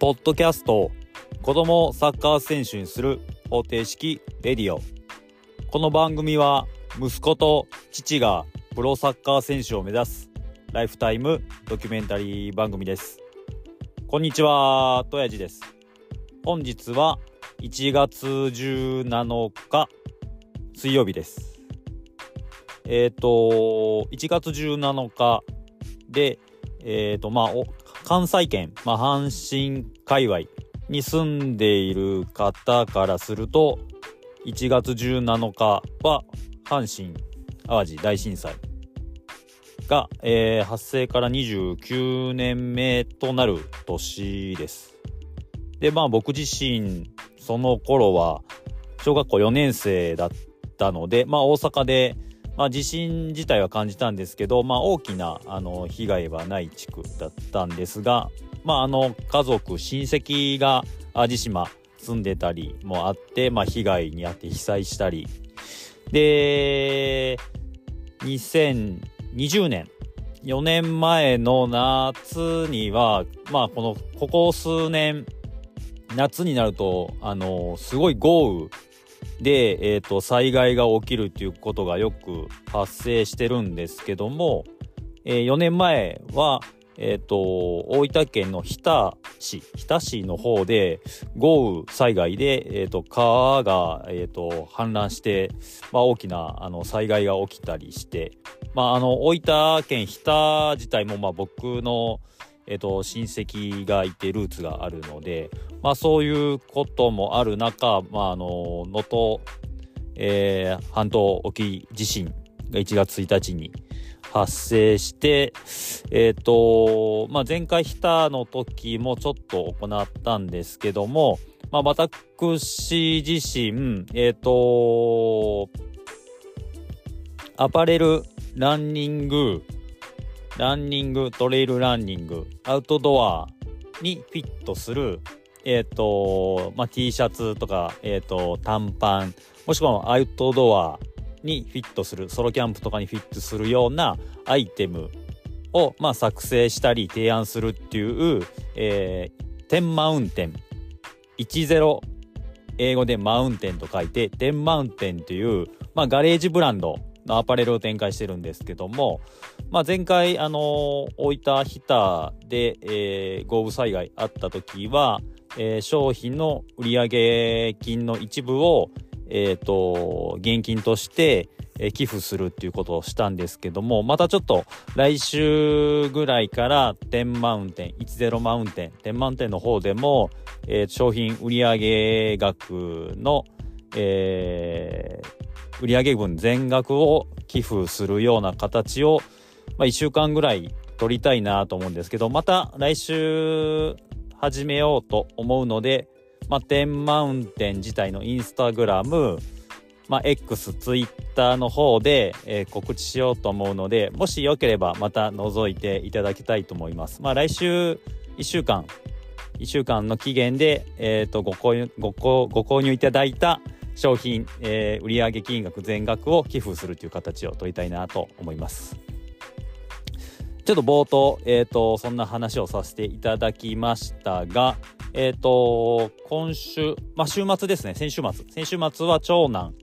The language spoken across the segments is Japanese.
ポッドキャスト子供をサッカー選手にする方程式レディオ。この番組は息子と父がプロサッカー選手を目指すライフタイムドキュメンタリー番組です。こんにちはとやじです。本日は1月17日水曜日です。えっ、ー、と1月17日でえっ、ー、とまあ関西圏、まあ、阪神界隈に住んでいる方からすると、1月17日は阪神・淡路大震災が、えー、発生から29年目となる年です。で、まあ僕自身、その頃は小学校4年生だったので、まあ大阪でまあ、地震自体は感じたんですけど、まあ、大きなあの被害はない地区だったんですが、まあ、あの家族親戚が淡路島住んでたりもあって、まあ、被害に遭って被災したり。で2020年4年前の夏にはまあこのここ数年夏になるとあのすごい豪雨で、えーと、災害が起きるっていうことがよく発生してるんですけども、えー、4年前は、えーと、大分県の日田市日田市の方で豪雨災害で、えーと、川が、えー、と氾濫して、まあ、大きなあの災害が起きたりして、まあ、あの大分県日田自体も、まあ、僕のえっ、と、親戚がいてルーツがあるので、まあそういうこともある中、まああの、能登、えー、半島沖地震が1月1日に発生して、え、ー、と、まあ前回日田の時もちょっと行ったんですけども、まあ私自身、えっ、ー、と、アパレル、ランニング、ランニング、トレイルランニング、アウトドアにフィットする、えっ、ー、と、まあ、T シャツとか、えっ、ー、と、短パン、もしくはアウトドアにフィットする、ソロキャンプとかにフィットするようなアイテムを、まあ、作成したり提案するっていう、えー、天マウンテン。10英語でマウンテンと書いて天マウンテンという、まあ、ガレージブランドのアパレルを展開してるんですけども、まあ、前回、あのー、大分日田で、えー、豪雨災害あった時は、えー、商品の売上金の一部を、え、ー、と、現金として、え、寄付するっていうことをしたんですけども、またちょっと来週ぐらいから天マウンテン、10マウンテン、天マウンテンの方でも、えー、商品売上額の、えー、売上分全額を寄付するような形を、まあ、1週間ぐらい取りたいなと思うんですけど、また来週始めようと思うので、まあ、天マウンテン自体のインスタグラム、まあ、X、ツイッターの方で、えー、告知しようと思うので、もしよければまた覗いていただきたいと思います。まあ、来週1週間、1週間の期限で、え、ー、と、ご購入、ご購入いただいた商品、えー、売上金額全額を寄付するという形を取りたいなと思います。ちょっと冒頭、え、ー、と、そんな話をさせていただきましたが、え、ー、と、今週、まあ、週末ですね、先週末。先週末は長男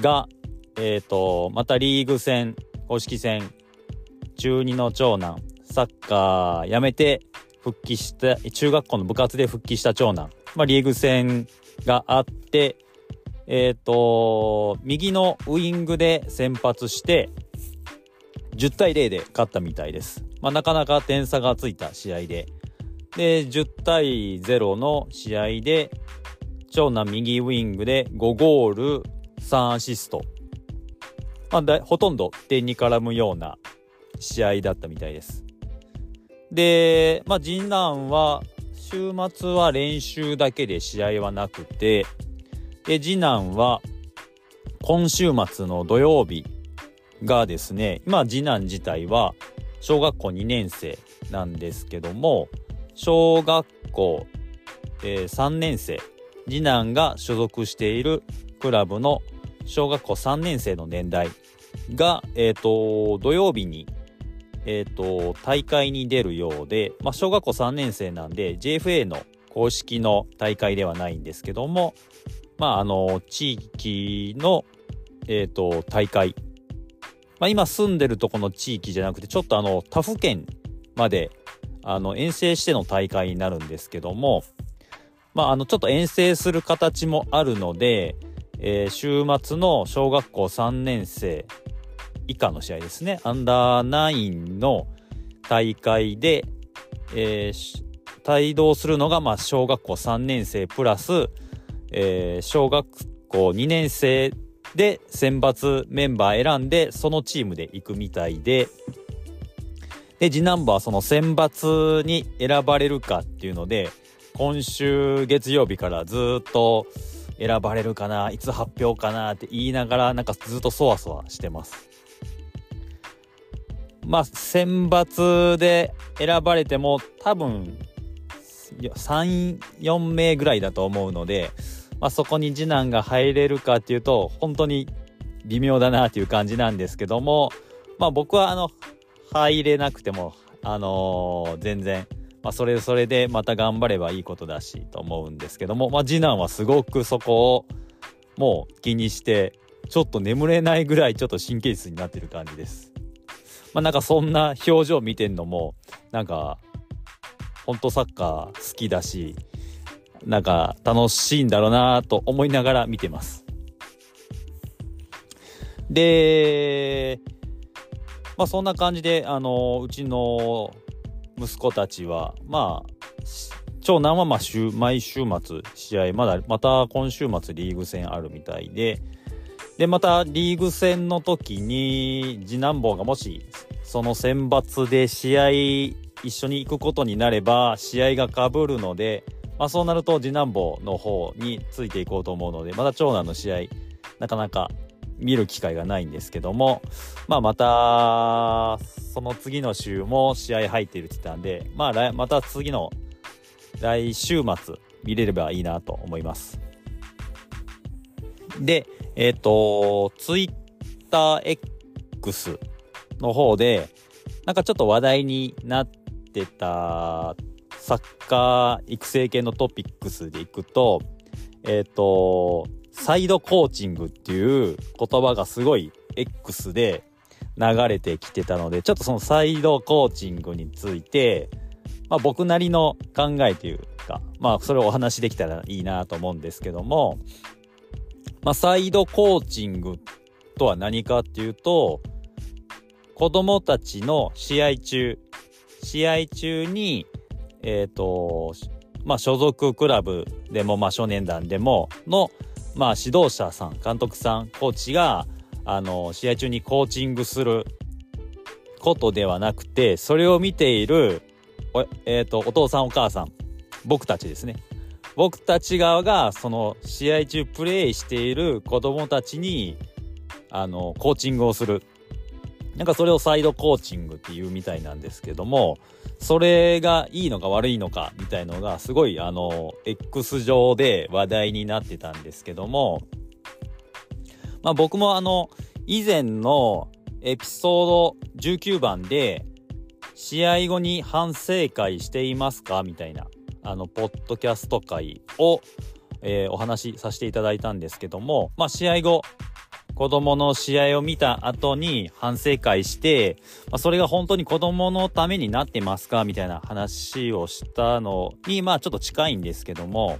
が、えっ、ー、と、またリーグ戦、公式戦、中2の長男、サッカーやめて復帰した、中学校の部活で復帰した長男、まあ、リーグ戦があって、えっ、ー、と、右のウイングで先発して、10対0で勝ったみたいです。まあ、なかなか点差がついた試合で。で、10対0の試合で、長男右ウイングで5ゴール3アシスト。まあ、ほとんど点に絡むような試合だったみたいです。で、まあ、次男は、週末は練習だけで試合はなくて、で、次男は、今週末の土曜日がですね、今次男自体は小学校2年生なんですけども、小学校、えー、3年生、次男が所属しているクラブの小学校3年生の年代が、え、ー、と、土曜日に、えっ、ー、と、大会に出るようで、まあ、小学校3年生なんで JFA の公式の大会ではないんですけども、まあ、あの、地域の、えっ、ー、と、大会。まあ、今住んでるとこの地域じゃなくて、ちょっとあの、他府県まで、あの、遠征しての大会になるんですけども、まあ、あの、ちょっと遠征する形もあるので、えー、週末の小学校3年生以下の試合ですね。アンダー9の大会で、えー、帯同するのが、まあ、小学校3年生プラス、えー、小学校2年生で選抜メンバー選んで、そのチームで行くみたいで、で、次男坊はその選抜に選ばれるかっていうので、今週月曜日からずっと選ばれるかな、いつ発表かなって言いながら、なんかずっとそわそわしてます。まあ、選抜で選ばれても多分3、4名ぐらいだと思うので、まあ、そこに次男が入れるかっていうと、本当に微妙だなっていう感じなんですけども、まあ僕はあの、入れなくても、あのー、全然、まあそれそれでまた頑張ればいいことだしと思うんですけども、まあ次男はすごくそこをもう気にして、ちょっと眠れないぐらいちょっと神経質になってる感じです。まあなんかそんな表情見てんのも、なんか本当サッカー好きだし、なんか楽しいんだろうなと思いながら見てます。で、まあそんな感じで、あの、うちの息子たちは、まあ、長男はまあ週毎週末試合、まだ、また今週末リーグ戦あるみたいで、で、またリーグ戦の時に次男坊がもしその選抜で試合一緒に行くことになれば試合がかぶるので、まあ、そうなると次男坊の方についていこうと思うのでまた長男の試合なかなか見る機会がないんですけども、まあ、またその次の週も試合入っているって言ったんで、まあ、また次の来週末見れればいいなと思います。で、えっ、ー、と、ツイッター X の方で、なんかちょっと話題になってってたサッカー育成系のトピックスでいくと、えっ、ー、と、サイドコーチングっていう言葉がすごい X で流れてきてたので、ちょっとそのサイドコーチングについて、まあ僕なりの考えというか、まあそれをお話しできたらいいなと思うんですけども、まあサイドコーチングとは何かっていうと、子供たちの試合中、試合中に、えっ、ー、と、まあ、所属クラブでも、まあ、少年団でも、の、まあ、指導者さん、監督さん、コーチが、あの、試合中にコーチングすることではなくて、それを見ている、えっ、ー、と、お父さんお母さん、僕たちですね。僕たち側が、その、試合中プレイしている子供たちに、あの、コーチングをする。なんかそれをサイドコーチングっていうみたいなんですけども、それがいいのか悪いのかみたいのがすごいあの、X 上で話題になってたんですけども、まあ僕もあの、以前のエピソード19番で、試合後に反省会していますかみたいな、あの、ポッドキャスト会を、えー、お話しさせていただいたんですけども、まあ試合後、子供の試合を見た後に反省会して、まあ、それが本当に子供のためになってますかみたいな話をしたのに、まあちょっと近いんですけども、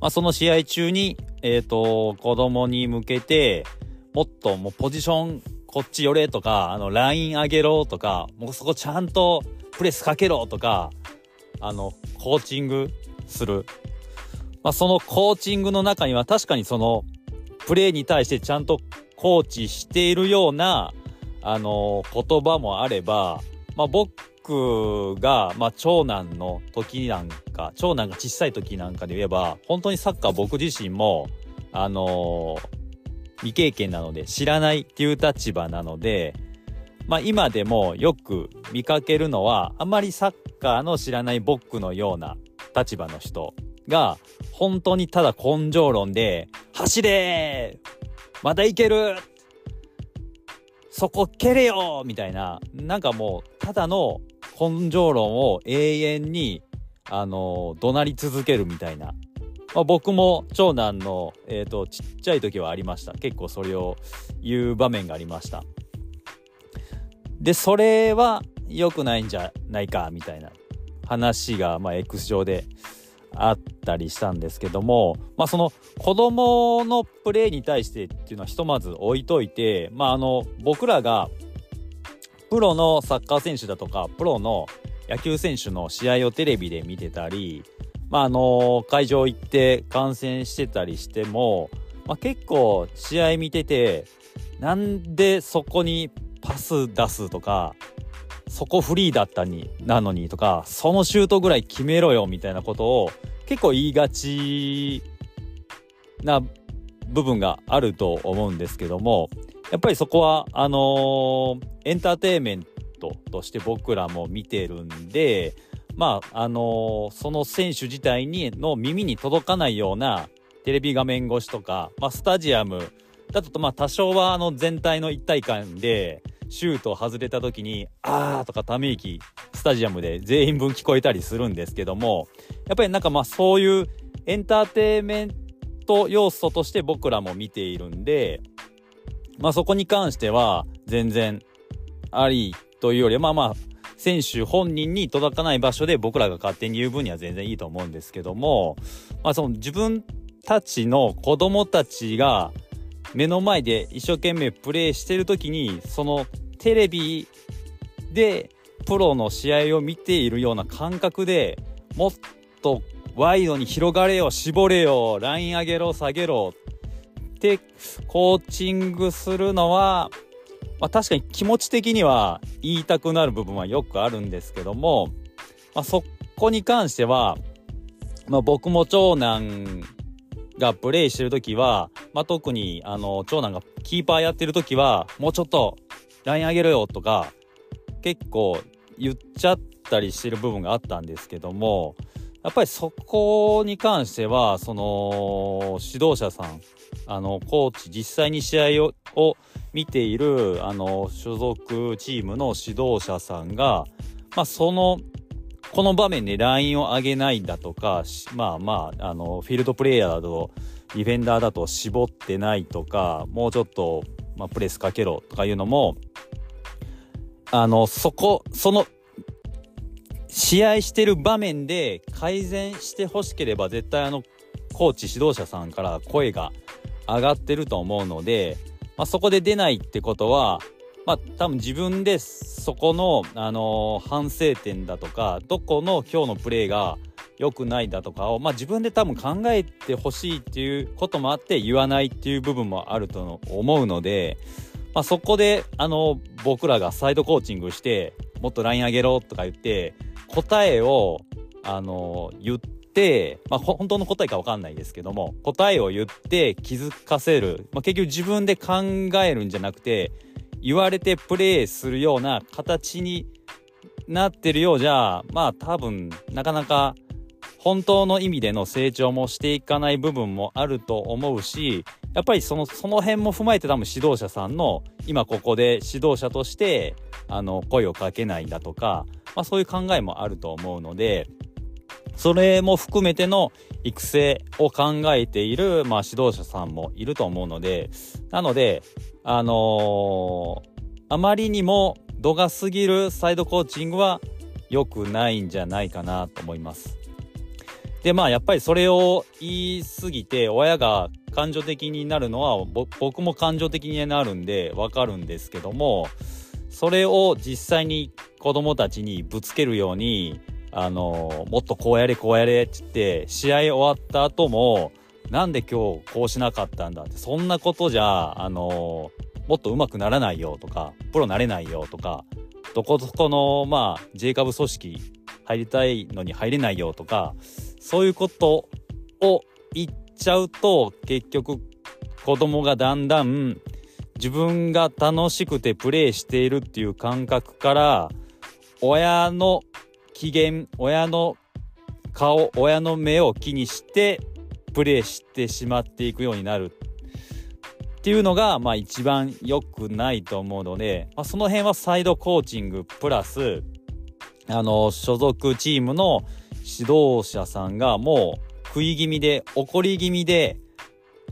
まあその試合中に、えっ、ー、と、子供に向けて、もっともうポジションこっち寄れとか、あの、ライン上げろとか、もうそこちゃんとプレスかけろとか、あの、コーチングする。まあそのコーチングの中には確かにその、プレーに対してちゃんとコーチしているような、あの、言葉もあれば、まあ、僕が、まあ、長男の時なんか、長男が小さい時なんかで言えば、本当にサッカー僕自身も、あの、未経験なので知らないっていう立場なので、まあ今でもよく見かけるのは、あまりサッカーの知らない僕のような立場の人が、本当にただ根性論で、走れ!またいける!そこ蹴れよ!みたいな、なんかもう、ただの根性論を永遠に、あの怒鳴り続けるみたいな、まあ、僕も長男の、えーと、ちっちゃい時はありました。結構それを言う場面がありました。でそれは良くないんじゃないかみたいな話が、まあ、X 上であったりしたんですけども、まあ、その子供のプレーに対してっていうのはひとまず置いといて、まあ、あの僕らがプロのサッカー選手だとかプロの野球選手の試合をテレビで見てたり、まあ、あの会場行って観戦してたりしても、まあ、結構試合見ててなんでそこにパス出すとかそこフリーだったになのにとかそのシュートぐらい決めろよみたいなことを結構言いがちな部分があると思うんですけどもやっぱりそこはあのー、エンターテインメントとして僕らも見てるんでまああのー、その選手自体にの耳に届かないようなテレビ画面越しとか、まあ、スタジアムだとまあ多少はあの全体の一体感でシュート外れた時に、あーとかため息、スタジアムで全員分聞こえたりするんですけども、やっぱりなんかまあそういうエンターテインメント要素として僕らも見ているんで、まあそこに関しては全然ありというより、まあまあ、選手本人に届かない場所で僕らが勝手に言う分には全然いいと思うんですけども、まあその自分たちの子供たちが目の前で一生懸命プレーしてる時にそのテレビでプロの試合を見ているような感覚でもっとワイドに広がれよ絞れよライン上げろ下げろってコーチングするのは、まあ、確かに気持ち的には言いたくなる部分はよくあるんですけども、まあ、そこに関しては、まあ、僕も長男がプレイしてる時は、まあ、特にあの長男がキーパーやってる時はもうちょっと LINE あげろよとか結構言っちゃったりしてる部分があったんですけどもやっぱりそこに関してはその指導者さんあのコーチ実際に試合をを見ているあの所属チームの指導者さんが、まあ、そのこの場面でラインを上げないんだとかまあまああのフィールドプレイヤーだとディフェンダーだと絞ってないとかもうちょっと、まあ、プレスかけろとかいうのもあの、そこ、その、試合してる場面で改善してほしければ絶対あの、コーチ指導者さんから声が上がってると思うので、まあ、そこで出ないってことは、まあ、多分自分でそこの、あのー、反省点だとか、どこの今日のプレーが良くないだとかを、まあ、自分で多分考えてほしいっていうこともあって言わないっていう部分もあると思うので、まあ、そこで、あの、僕らがサイドコーチングして、もっとライン上げろとか言って、答えを、あの、言って、まあ、本当の答えかわかんないですけども、答えを言って気づかせる。まあ、結局自分で考えるんじゃなくて、言われてプレイするような形になってるようじゃ、まあ多分、なかなか本当の意味での成長もしていかない部分もあると思うし、やっぱりその、その辺も踏まえて多分指導者さんの、今ここで指導者として、あの、声をかけないんだとか、まあそういう考えもあると思うので、それも含めての育成を考えている、まあ指導者さんもいると思うので、なので、あのー、あまりにも度が過ぎるサイドコーチングは良くないんじゃないかなと思います。で、まあやっぱりそれを言い過ぎて親が感情的になるのは僕も感情的になるんでわかるんですけどもそれを実際に子供たちにぶつけるようにあのもっとこうやれこうやれって言って試合終わった後もなんで今日こうしなかったんだってそんなことじゃあのもっと上手くならないよとかプロなれないよとかどこどこのまあ J 株組織入りたいのに入れないよとかそういうことを言っちゃうと結局子供がだんだん自分が楽しくてプレイしているっていう感覚から親の機嫌親の顔親の目を気にしてプレイしてしまっていくようになるっていうのがまあ一番良くないと思うので、まあ、その辺はサイドコーチングプラスあの所属チームの指導者さんがもう食い気味で怒り気味で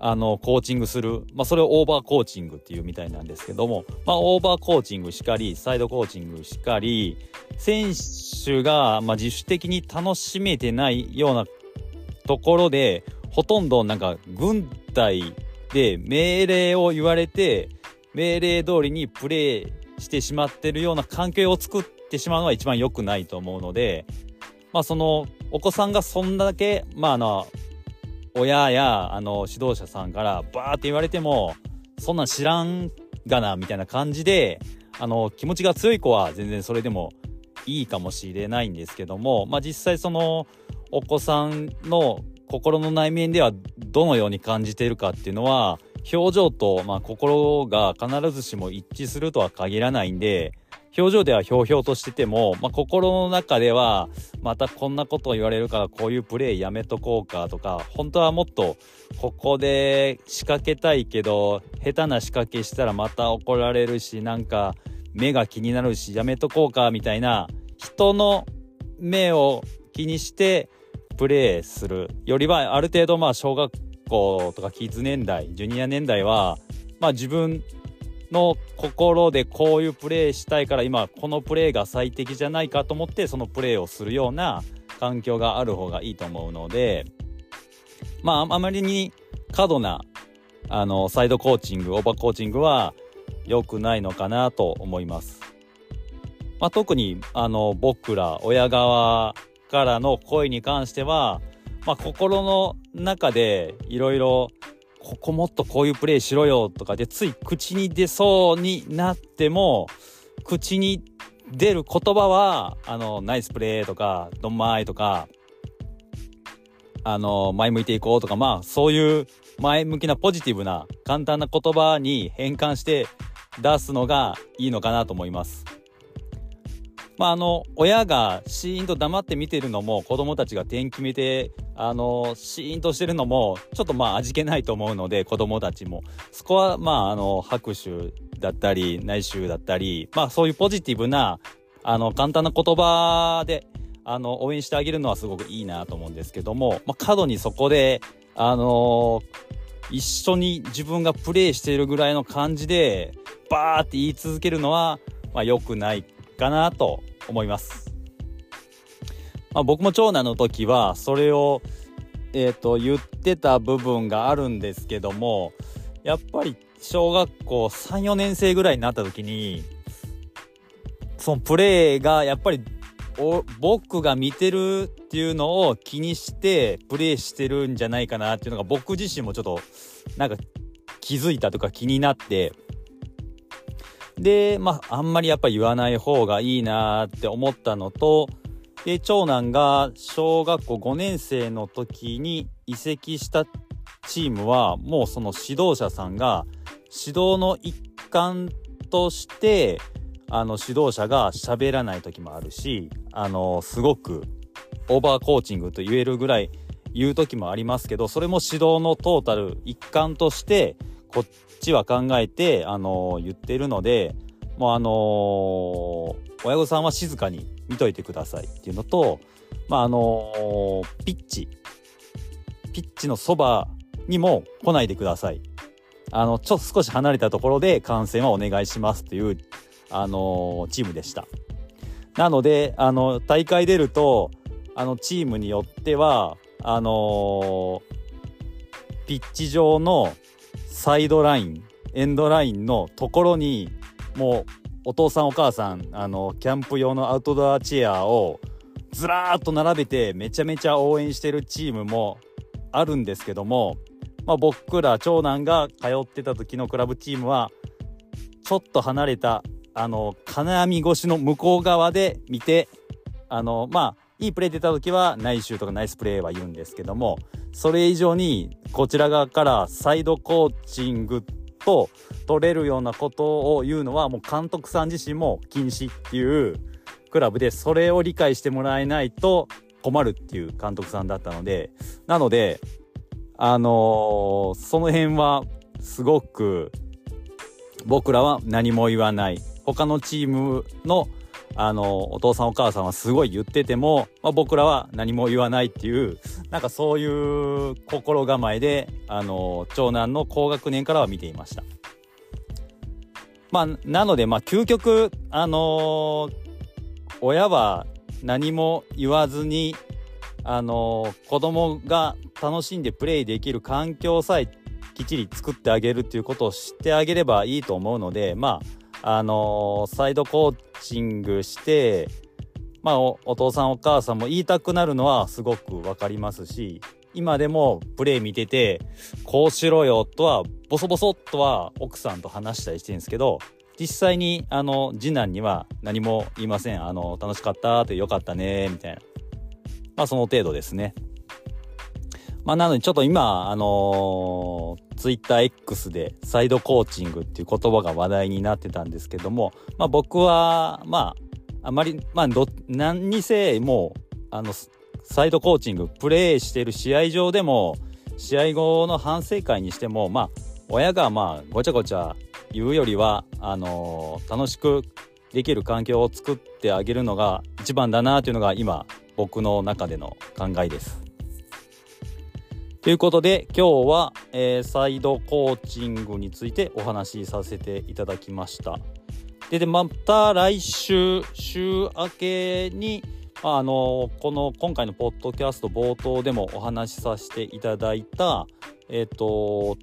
あのコーチングする、まあ、それをオーバーコーチングっていうみたいなんですけども、まあ、オーバーコーチングしかりサイドコーチングしかり選手が、まあ、自主的に楽しめてないようなところでほとんどなんか軍隊で命令を言われて命令通りにプレーしてしまってるような環境を作ってしまうのは一番良くないと思うので、まあそのお子さんがそんだけ、まああの、親やあの指導者さんからバーって言われても、そんなん知らんがな、みたいな感じで、あの、気持ちが強い子は全然それでもいいかもしれないんですけども、まあ実際そのお子さんの心の内面ではどのように感じているかっていうのは、表情と、まあ、心が必ずしも一致するとは限らないんで、表情ではひょうひょうとしてても、まあ、心の中では、またこんなことを言われるからこういうプレーやめとこうかとか、本当はもっとここで仕掛けたいけど、下手な仕掛けしたらまた怒られるし、なんか目が気になるし、やめとこうかみたいな、人の目を気にしてプレーするよりは、ある程度まあ小学校とかキッズ年代、ジュニア年代は、まあ自分の心でこういうプレーしたいから今このプレーが最適じゃないかと思ってそのプレーをするような環境がある方がいいと思うのでまああまりに過度なあのサイドコーチングオーバーコーチングは良くないのかなと思います。まあ、特にあの僕ら親側からの声に関しては、まあ、心の中でいろいろここもっとこういうプレーしろよとかでつい口に出そうになっても口に出る言葉はあのナイスプレーとかドンマイとかあの前向いていこうとかまあそういう前向きなポジティブな簡単な言葉に変換して出すのがいいのかなと思います。まあ、あの親がシーンと黙って見てるのも子供たちが点決めてあのシーンとしてるのもちょっとまあ味気ないと思うので子供たちも。そこはまああの拍手だったり内周だったりまあそういうポジティブなあの簡単な言葉であの応援してあげるのはすごくいいなと思うんですけども、まあ、過度にそこであの一緒に自分がプレイしているぐらいの感じでバーって言い続けるのは、まあ、良くないかなと思います。まあ、僕も長男の時はそれを、えーと、言ってた部分があるんですけどもやっぱり小学校34年生ぐらいになった時にそのプレーがやっぱり僕が見てるっていうのを気にしてプレーしてるんじゃないかなっていうのが僕自身もちょっとなんか気づいたとか気になってで、まあ、あんまりやっぱ言わない方がいいなって思ったのと、で、長男が小学校5年生の時に移籍したチームは、もうその指導者さんが指導の一環として、あの指導者が喋らない時もあるし、あの、すごくオーバーコーチングと言えるぐらい言う時もありますけど、それも指導のトータル一環として、こちは考えて、あのー、言ってるので、もうあのー、親御さんは静かに見といてくださいっていうのと、まああのー、ピッチ、ピッチのそばにも来ないでください。あの、ちょっと少し離れたところで観戦はお願いしますっていう、あのチームでした。なので、あの、大会出ると、あの、チームによっては、あのピッチ上のサイドラインエンドラインのところにもうお父さんお母さんあのキャンプ用のアウトドアチェアをずらーっと並べてめちゃめちゃ応援してるチームもあるんですけども、まあ、僕ら長男が通ってた時のクラブチームはちょっと離れたあの金網越しの向こう側で見てあのまあいいプレー出た時はナイスシューとかナイスプレーは言うんですけどもそれ以上にこちら側からサイドコーチングと取れるようなことを言うのはもう監督さん自身も禁止っていうクラブでそれを理解してもらえないと困るっていう監督さんだったのでなのであのー、その辺はすごく僕らは何も言わない。他のチームのあの、お父さんお母さんはすごい言ってても、まあ、僕らは何も言わないっていう、なんかそういう心構えで、あの、長男の高学年からは見ていました。まあ、なので、まあ、究極、あの親は何も言わずに、あの子供が楽しんでプレイできる環境さえきっちり作ってあげるっていうことを知ってあげればいいと思うので、まあ、あのー、サイドコーチングして、まあお、お父さんお母さんも言いたくなるのはすごくわかりますし、今でもプレイ見てて、こうしろよとは、ボソボソとは奥さんと話したりしてるんですけど、実際に、あの、次男には何も言いません。あの、楽しかったって、よかったね、みたいな。まあ、その程度ですね。まあ、なのでちょっと今、あのー、ツイッター X でサイドコーチングっていう言葉が話題になってたんですけども、まあ、僕は、まあ、あまり、まあ、ど、何にせ、もう、あの、サイドコーチング、プレイしてる試合上でも、試合後の反省会にしても、まあ、親がまあ、ごちゃごちゃ言うよりは、あのー、楽しくできる環境を作ってあげるのが一番だなというのが今、僕の中での考えです。ということで今日は、えー、サイドコーチングについてお話しさせていただきました。ででまた来週週明けにあのこの今回のポッドキャスト冒頭でもお話しさせていただいたえっ、ー、と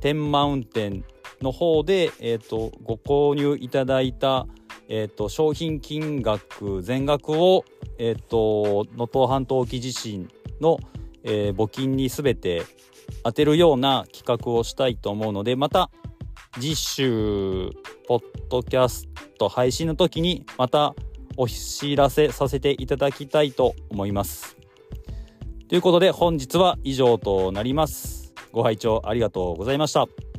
天マウンテンの方で、えーと、ご購入いただいた、えーと、商品金額全額をえっ、ー、と半島沖地震のえー、募金に全て当てるような企画をしたいと思うのでまた次週ポッドキャスト配信の時にまたお知らせさせていただきたいと思います。ということで本日は以上となります。ご拝聴ありがとうございました。